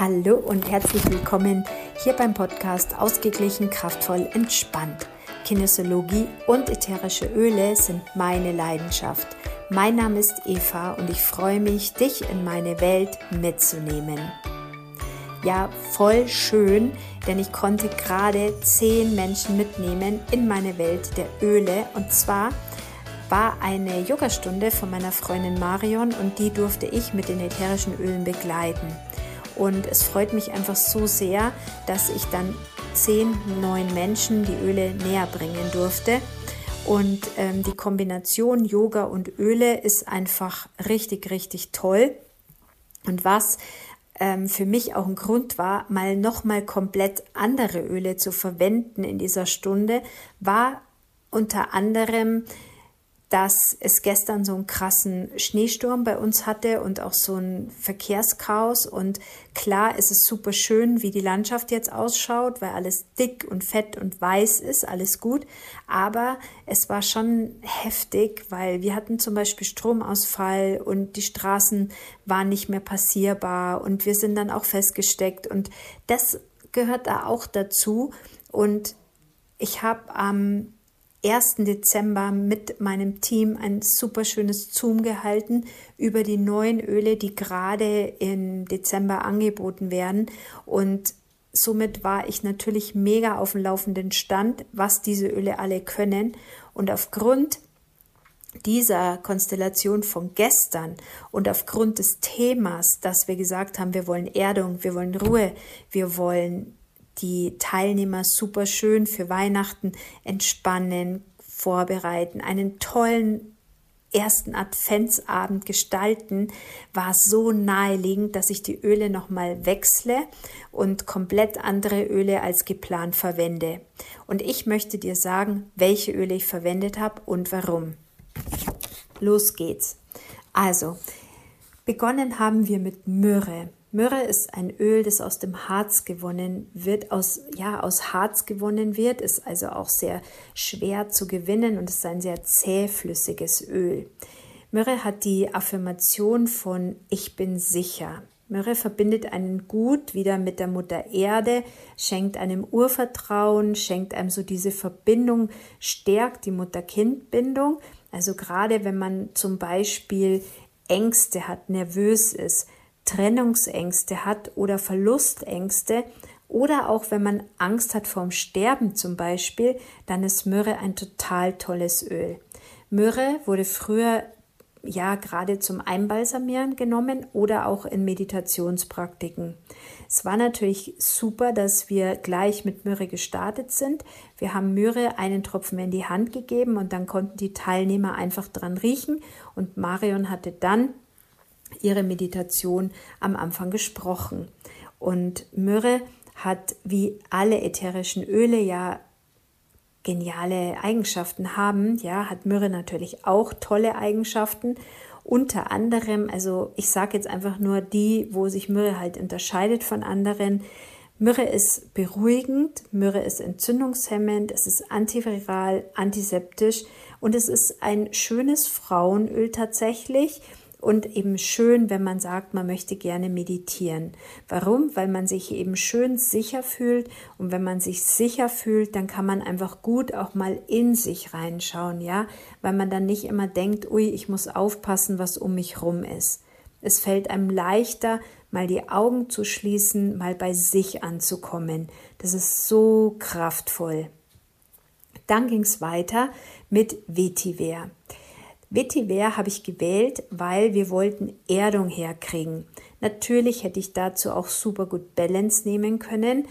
Hallo und herzlich willkommen hier beim Podcast Ausgeglichen, kraftvoll, entspannt. Kinesiologie und ätherische Öle sind meine Leidenschaft. Mein Name ist Eva und ich freue mich, dich in meine Welt mitzunehmen. Ja, voll schön, denn ich konnte gerade zehn Menschen mitnehmen in meine Welt der Öle und zwar war eine Yogastunde von meiner Freundin Marion und die durfte ich mit den ätherischen Ölen begleiten. Und es freut mich einfach so sehr, dass ich dann zehn neuen Menschen die Öle näher bringen durfte. Und ähm, die Kombination Yoga und Öle ist einfach richtig, richtig toll. Und was ähm, für mich auch ein Grund war, mal nochmal komplett andere Öle zu verwenden in dieser Stunde, war unter anderem dass es gestern so einen krassen Schneesturm bei uns hatte und auch so ein Verkehrschaos. Und klar ist es super schön, wie die Landschaft jetzt ausschaut, weil alles dick und fett und weiß ist, alles gut. Aber es war schon heftig, weil wir hatten zum Beispiel Stromausfall und die Straßen waren nicht mehr passierbar und wir sind dann auch festgesteckt. Und das gehört da auch dazu. Und ich habe am 1. Dezember mit meinem Team ein super schönes Zoom gehalten über die neuen Öle, die gerade im Dezember angeboten werden. Und somit war ich natürlich mega auf dem laufenden Stand, was diese Öle alle können. Und aufgrund dieser Konstellation von gestern und aufgrund des Themas, dass wir gesagt haben, wir wollen Erdung, wir wollen Ruhe, wir wollen die Teilnehmer super schön für Weihnachten entspannen, vorbereiten, einen tollen ersten Adventsabend gestalten, war so naheliegend, dass ich die Öle nochmal wechsle und komplett andere Öle als geplant verwende. Und ich möchte dir sagen, welche Öle ich verwendet habe und warum. Los geht's. Also, begonnen haben wir mit Myrrhe. Myrrhe ist ein Öl, das aus dem Harz gewonnen wird, aus, ja, aus Harz gewonnen wird, ist also auch sehr schwer zu gewinnen und ist ein sehr zähflüssiges Öl. Myrrhe hat die Affirmation von Ich bin sicher. Myrrhe verbindet einen gut wieder mit der Mutter Erde, schenkt einem Urvertrauen, schenkt einem so diese Verbindung, stärkt die Mutter-Kind-Bindung. Also gerade wenn man zum Beispiel Ängste hat, nervös ist, Trennungsängste hat oder Verlustängste oder auch wenn man Angst hat vorm Sterben zum Beispiel, dann ist Myrrhe ein total tolles Öl. Myrrhe wurde früher ja gerade zum Einbalsamieren genommen oder auch in Meditationspraktiken. Es war natürlich super, dass wir gleich mit Myrrhe gestartet sind. Wir haben Myrrhe einen Tropfen in die Hand gegeben und dann konnten die Teilnehmer einfach dran riechen und Marion hatte dann ihre Meditation am Anfang gesprochen. Und Myrrhe hat wie alle ätherischen Öle ja geniale Eigenschaften haben, ja, hat Myrrhe natürlich auch tolle Eigenschaften. Unter anderem, also ich sage jetzt einfach nur die, wo sich Myrrhe halt unterscheidet von anderen. Myrrhe ist beruhigend, Myrrhe ist entzündungshemmend, es ist antiviral, antiseptisch und es ist ein schönes Frauenöl tatsächlich und eben schön, wenn man sagt, man möchte gerne meditieren. Warum? Weil man sich eben schön sicher fühlt und wenn man sich sicher fühlt, dann kann man einfach gut auch mal in sich reinschauen, ja, weil man dann nicht immer denkt, ui, ich muss aufpassen, was um mich rum ist. Es fällt einem leichter, mal die Augen zu schließen, mal bei sich anzukommen. Das ist so kraftvoll. Dann ging es weiter mit Vetiver. Vetiver habe ich gewählt, weil wir wollten Erdung herkriegen. Natürlich hätte ich dazu auch super gut Balance nehmen können.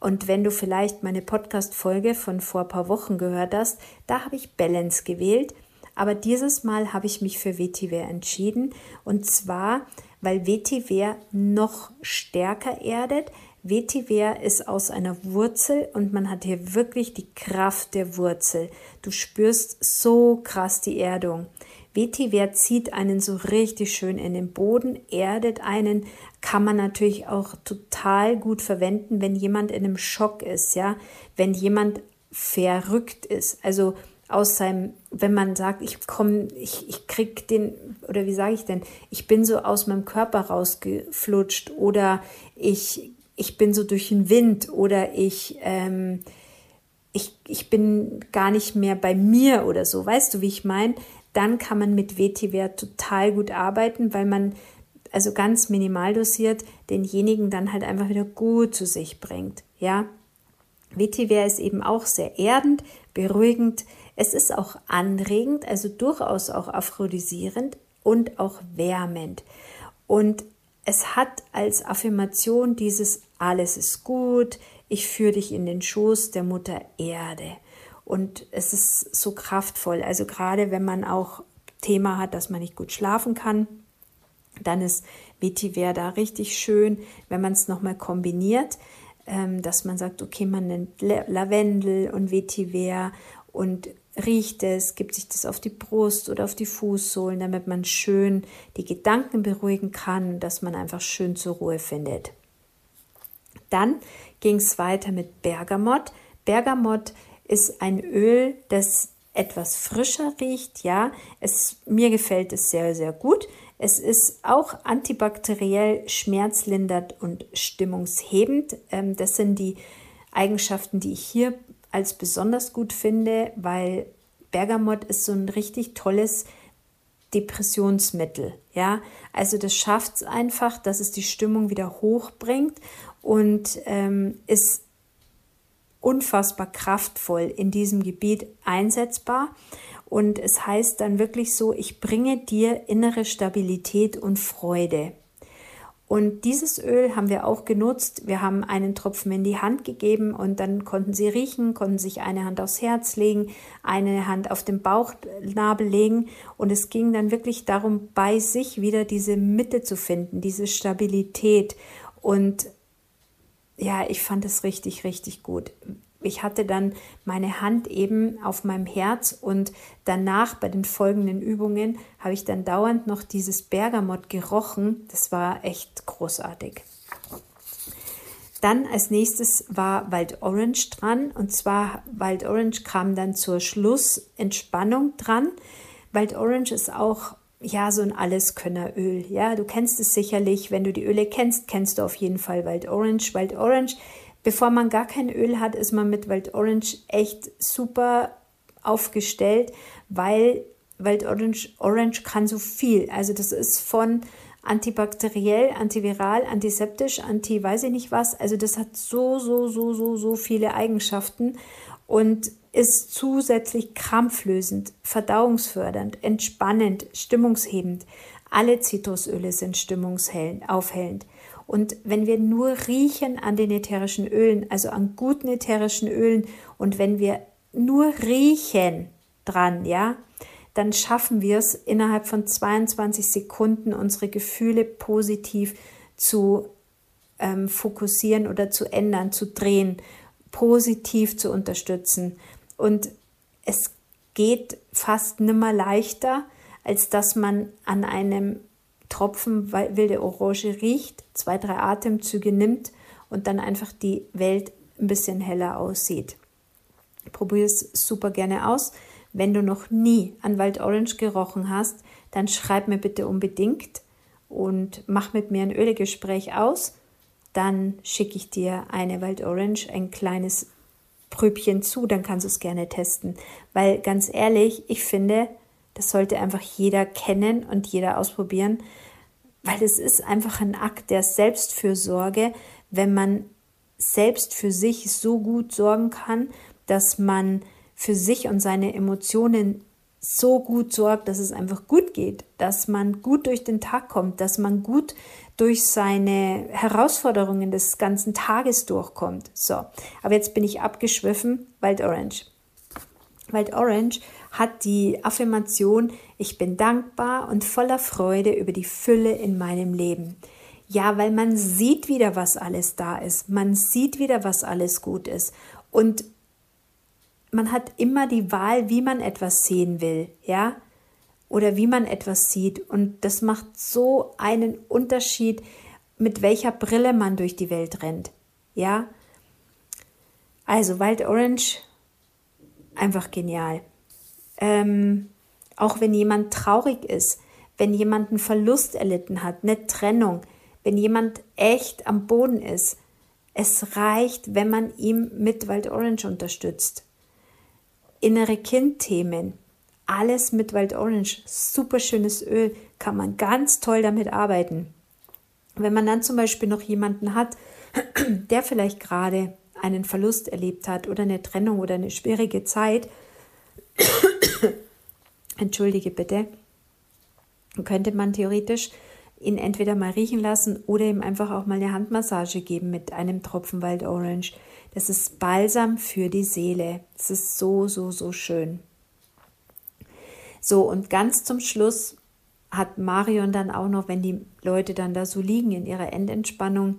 Und wenn du vielleicht meine Podcast-Folge von vor ein paar Wochen gehört hast, da habe ich Balance gewählt. Aber dieses Mal habe ich mich für Vetiver entschieden. Und zwar, weil Vetiver noch stärker erdet, Vetiver ist aus einer Wurzel und man hat hier wirklich die Kraft der Wurzel. Du spürst so krass die Erdung. Vetiver zieht einen so richtig schön in den Boden, erdet einen, kann man natürlich auch total gut verwenden, wenn jemand in einem Schock ist, ja, wenn jemand verrückt ist. Also aus seinem, wenn man sagt, ich komme, ich, ich krieg den, oder wie sage ich denn, ich bin so aus meinem Körper rausgeflutscht oder ich, ich bin so durch den Wind oder ich, ähm, ich, ich bin gar nicht mehr bei mir oder so, weißt du, wie ich meine? Dann kann man mit Vetiver total gut arbeiten, weil man also ganz minimal dosiert denjenigen dann halt einfach wieder gut zu sich bringt, ja? Vetiver ist eben auch sehr erdend, beruhigend, es ist auch anregend, also durchaus auch aphrodisierend und auch wärmend. Und es hat als Affirmation dieses alles ist gut, ich führe dich in den Schoß der Mutter Erde. Und es ist so kraftvoll. Also gerade wenn man auch Thema hat, dass man nicht gut schlafen kann, dann ist Vetiver da richtig schön, wenn man es nochmal kombiniert, ähm, dass man sagt, okay, man nimmt Lavendel und Vetiver und riecht es, gibt sich das auf die Brust oder auf die Fußsohlen, damit man schön die Gedanken beruhigen kann, dass man einfach schön zur Ruhe findet. Dann ging es weiter mit Bergamott. Bergamott ist ein Öl, das etwas frischer riecht, ja. Es, mir gefällt es sehr, sehr gut. Es ist auch antibakteriell, schmerzlindernd und stimmungshebend. Ähm, das sind die Eigenschaften, die ich hier als besonders gut finde, weil Bergamott ist so ein richtig tolles Depressionsmittel. Ja, also das schafft es einfach, dass es die Stimmung wieder hochbringt und ähm, ist unfassbar kraftvoll in diesem Gebiet einsetzbar. Und es heißt dann wirklich so, ich bringe dir innere Stabilität und Freude. Und dieses Öl haben wir auch genutzt. Wir haben einen Tropfen in die Hand gegeben und dann konnten sie riechen, konnten sich eine Hand aufs Herz legen, eine Hand auf den Bauchnabel legen. Und es ging dann wirklich darum, bei sich wieder diese Mitte zu finden, diese Stabilität. Und ja, ich fand es richtig, richtig gut ich hatte dann meine Hand eben auf meinem Herz und danach bei den folgenden Übungen habe ich dann dauernd noch dieses Bergamott gerochen. Das war echt großartig. Dann als nächstes war Wild Orange dran und zwar Wild Orange kam dann zur Schlussentspannung dran. Wild Orange ist auch ja so ein Alleskönneröl. Ja, du kennst es sicherlich, wenn du die Öle kennst, kennst du auf jeden Fall Wild Orange. Wild Orange Bevor man gar kein Öl hat, ist man mit Wild Orange echt super aufgestellt, weil Wild Orange, Orange kann so viel. Also das ist von antibakteriell, antiviral, antiseptisch, anti weiß ich nicht was. Also das hat so, so, so, so, so viele Eigenschaften und ist zusätzlich krampflösend, verdauungsfördernd, entspannend, stimmungshebend. Alle Zitrusöle sind stimmungsaufhellend. Und wenn wir nur riechen an den ätherischen Ölen, also an guten ätherischen Ölen, und wenn wir nur riechen dran, ja, dann schaffen wir es innerhalb von 22 Sekunden unsere Gefühle positiv zu ähm, fokussieren oder zu ändern, zu drehen, positiv zu unterstützen. Und es geht fast nimmer leichter, als dass man an einem Tropfen wilde Orange riecht, zwei, drei Atemzüge nimmt und dann einfach die Welt ein bisschen heller aussieht. Probier es super gerne aus. Wenn du noch nie an Wild Orange gerochen hast, dann schreib mir bitte unbedingt und mach mit mir ein Ölegespräch aus. Dann schicke ich dir eine Wild Orange, ein kleines Pröbchen zu, dann kannst du es gerne testen. Weil ganz ehrlich, ich finde, das sollte einfach jeder kennen und jeder ausprobieren, weil es ist einfach ein Akt der Selbstfürsorge, wenn man selbst für sich so gut sorgen kann, dass man für sich und seine Emotionen so gut sorgt, dass es einfach gut geht, dass man gut durch den Tag kommt, dass man gut durch seine Herausforderungen des ganzen Tages durchkommt. So, aber jetzt bin ich abgeschwiffen, Wild Orange. Wild Orange hat die Affirmation, ich bin dankbar und voller Freude über die Fülle in meinem Leben. Ja, weil man sieht wieder, was alles da ist. Man sieht wieder, was alles gut ist. Und man hat immer die Wahl, wie man etwas sehen will, ja? Oder wie man etwas sieht. Und das macht so einen Unterschied, mit welcher Brille man durch die Welt rennt, ja? Also Wild Orange einfach genial. ähm, auch wenn jemand traurig ist, wenn jemand einen Verlust erlitten hat, eine Trennung, wenn jemand echt am Boden ist. Es reicht, wenn man ihm mit Wild Orange unterstützt. Innere Kindthemen, alles mit Wild Orange, super schönes Öl, kann man ganz toll damit arbeiten. Wenn man dann zum Beispiel noch jemanden hat, der vielleicht gerade einen Verlust erlebt hat oder eine Trennung oder eine schwierige Zeit, entschuldige bitte, könnte man theoretisch ihn entweder mal riechen lassen oder ihm einfach auch mal eine Handmassage geben mit einem Tropfen Wild Orange. Das ist Balsam für die Seele. Das ist so, so, so schön. So, und ganz zum Schluss hat Marion dann auch noch, wenn die Leute dann da so liegen in ihrer Endentspannung,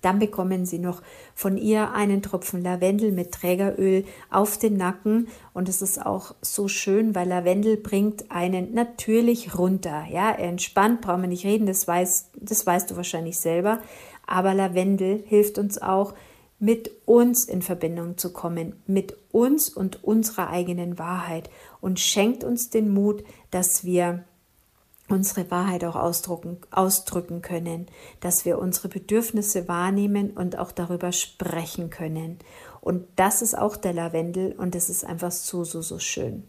dann bekommen sie noch von ihr einen Tropfen Lavendel mit Trägeröl auf den Nacken und es ist auch so schön, weil Lavendel bringt einen natürlich runter. Ja, entspannt, brauchen wir nicht reden, das, weiß, das weißt du wahrscheinlich selber. Aber Lavendel hilft uns auch, mit uns in Verbindung zu kommen, mit uns und unserer eigenen Wahrheit und schenkt uns den Mut, dass wir unsere Wahrheit auch ausdrücken, ausdrücken können, dass wir unsere Bedürfnisse wahrnehmen und auch darüber sprechen können. Und das ist auch der Lavendel und es ist einfach so, so, so schön.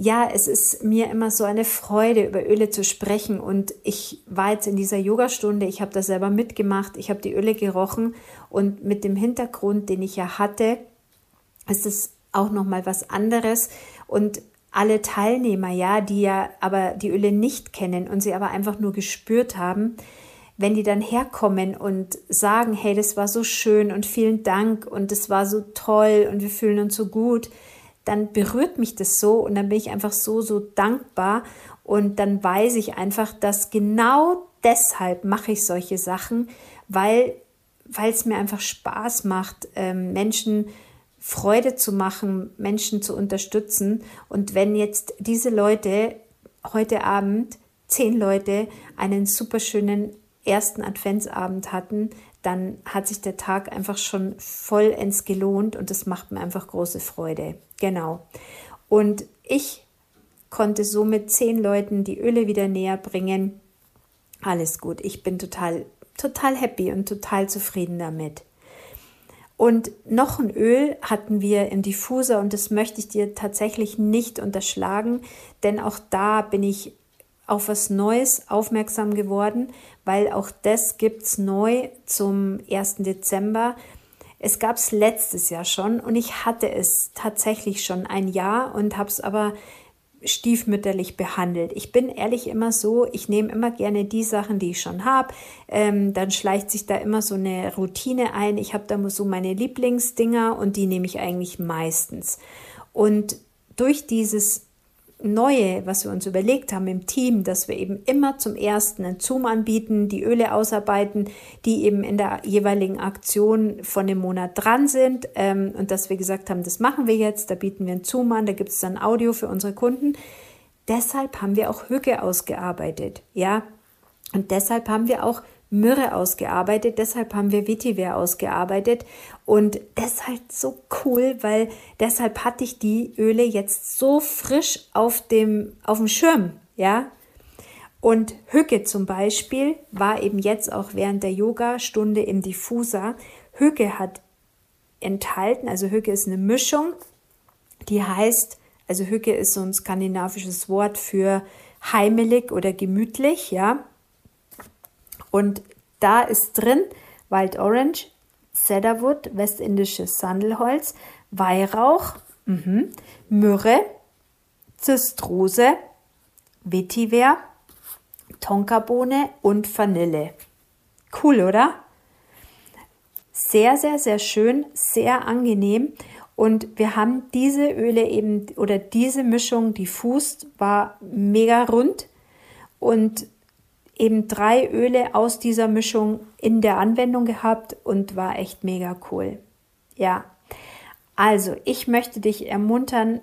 Ja, es ist mir immer so eine Freude, über Öle zu sprechen. Und ich war jetzt in dieser Yogastunde, ich habe da selber mitgemacht, ich habe die Öle gerochen und mit dem Hintergrund, den ich ja hatte, ist es auch nochmal was anderes. Und alle Teilnehmer, ja, die ja aber die Öle nicht kennen und sie aber einfach nur gespürt haben, wenn die dann herkommen und sagen, hey, das war so schön und vielen Dank und das war so toll und wir fühlen uns so gut, dann berührt mich das so und dann bin ich einfach so, so dankbar und dann weiß ich einfach, dass genau deshalb mache ich solche Sachen, weil es mir einfach Spaß macht, ähm, Menschen Freude zu machen, Menschen zu unterstützen. Und wenn jetzt diese Leute heute Abend, zehn Leute, einen super schönen ersten Adventsabend hatten, dann hat sich der Tag einfach schon vollends gelohnt und das macht mir einfach große Freude. Genau. Und ich konnte somit zehn Leuten die Öle wieder näher bringen. Alles gut. Ich bin total, total happy und total zufrieden damit. Und noch ein Öl hatten wir im Diffuser und das möchte ich dir tatsächlich nicht unterschlagen, denn auch da bin ich auf was Neues aufmerksam geworden, weil auch das gibt es neu zum 1. Dezember. Es gab es letztes Jahr schon und ich hatte es tatsächlich schon ein Jahr und habe es aber stiefmütterlich behandelt. Ich bin ehrlich immer so, ich nehme immer gerne die Sachen, die ich schon habe. Ähm, dann schleicht sich da immer so eine Routine ein. Ich habe da so meine Lieblingsdinger und die nehme ich eigentlich meistens. Und durch dieses Neue, was wir uns überlegt haben im Team, dass wir eben immer zum ersten einen Zoom anbieten, die Öle ausarbeiten, die eben in der jeweiligen Aktion von dem Monat dran sind ähm, und dass wir gesagt haben, das machen wir jetzt, da bieten wir einen Zoom an, da gibt es dann Audio für unsere Kunden. Deshalb haben wir auch Hücke ausgearbeitet, ja. Und deshalb haben wir auch Myrrhe ausgearbeitet, deshalb haben wir Vetiver ausgearbeitet und das ist halt so cool, weil deshalb hatte ich die Öle jetzt so frisch auf dem, auf dem Schirm, ja. Und Hücke zum Beispiel war eben jetzt auch während der Yoga-Stunde im Diffuser. Hücke hat enthalten, also Hücke ist eine Mischung, die heißt, also Hücke ist so ein skandinavisches Wort für heimelig oder gemütlich, ja. Und da ist drin Wild Orange, Cedarwood, westindisches Sandelholz, Weihrauch, mh, Myrrhe, Zistrose, Vetiver, Tonkabohne und Vanille. Cool, oder? Sehr, sehr, sehr schön, sehr angenehm. Und wir haben diese Öle eben oder diese Mischung, die Fuß war mega rund und eben drei Öle aus dieser Mischung in der Anwendung gehabt und war echt mega cool. Ja, also ich möchte dich ermuntern,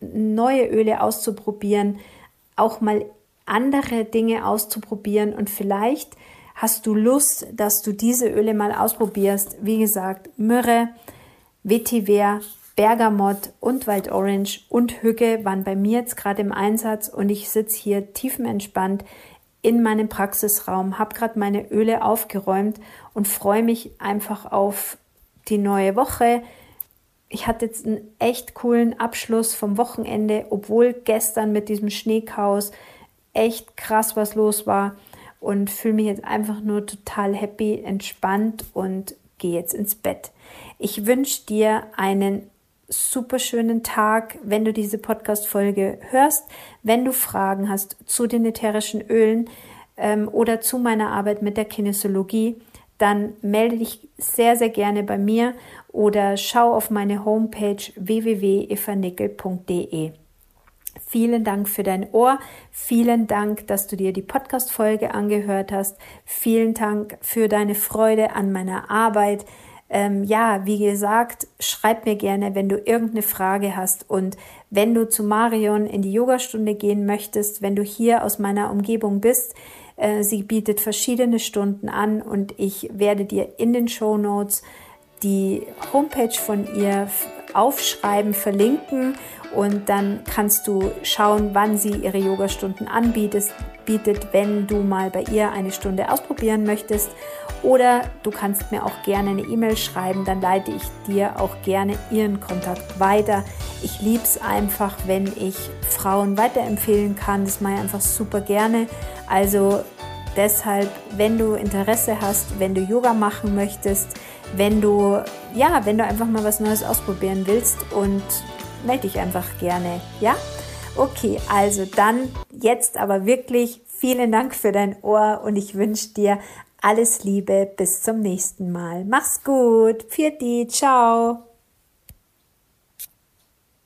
neue Öle auszuprobieren, auch mal andere Dinge auszuprobieren und vielleicht hast du Lust, dass du diese Öle mal ausprobierst. Wie gesagt, Myrrhe, Vetiver, Bergamott und Waldorange und Hücke waren bei mir jetzt gerade im Einsatz und ich sitze hier tiefenentspannt in meinem Praxisraum, habe gerade meine Öle aufgeräumt und freue mich einfach auf die neue Woche. Ich hatte jetzt einen echt coolen Abschluss vom Wochenende, obwohl gestern mit diesem Schneechaos echt krass was los war und fühle mich jetzt einfach nur total happy, entspannt und gehe jetzt ins Bett. Ich wünsche dir einen super schönen Tag, wenn du diese Podcast-Folge hörst. Wenn du Fragen hast zu den ätherischen Ölen ähm, oder zu meiner Arbeit mit der Kinesiologie, dann melde dich sehr, sehr gerne bei mir oder schau auf meine Homepage www.evanickel.de. Vielen Dank für dein Ohr. Vielen Dank, dass du dir die Podcast-Folge angehört hast. Vielen Dank für deine Freude an meiner Arbeit. Ähm, ja, wie gesagt, schreib mir gerne, wenn du irgendeine Frage hast und wenn du zu Marion in die Yogastunde gehen möchtest, wenn du hier aus meiner Umgebung bist. Äh, sie bietet verschiedene Stunden an und ich werde dir in den Show Notes die Homepage von ihr aufschreiben, verlinken und dann kannst du schauen, wann sie ihre Yogastunden anbietet, bietet, wenn du mal bei ihr eine Stunde ausprobieren möchtest. Oder du kannst mir auch gerne eine E-Mail schreiben, dann leite ich dir auch gerne ihren Kontakt weiter. Ich liebe es einfach, wenn ich Frauen weiterempfehlen kann. Das mache ich einfach super gerne. Also deshalb, wenn du Interesse hast, wenn du Yoga machen möchtest, wenn du ja, wenn du einfach mal was Neues ausprobieren willst und melde dich einfach gerne, ja? Okay, also dann jetzt aber wirklich vielen Dank für dein Ohr und ich wünsche dir alles Liebe. Bis zum nächsten Mal. Mach's gut. Pfiat ciao.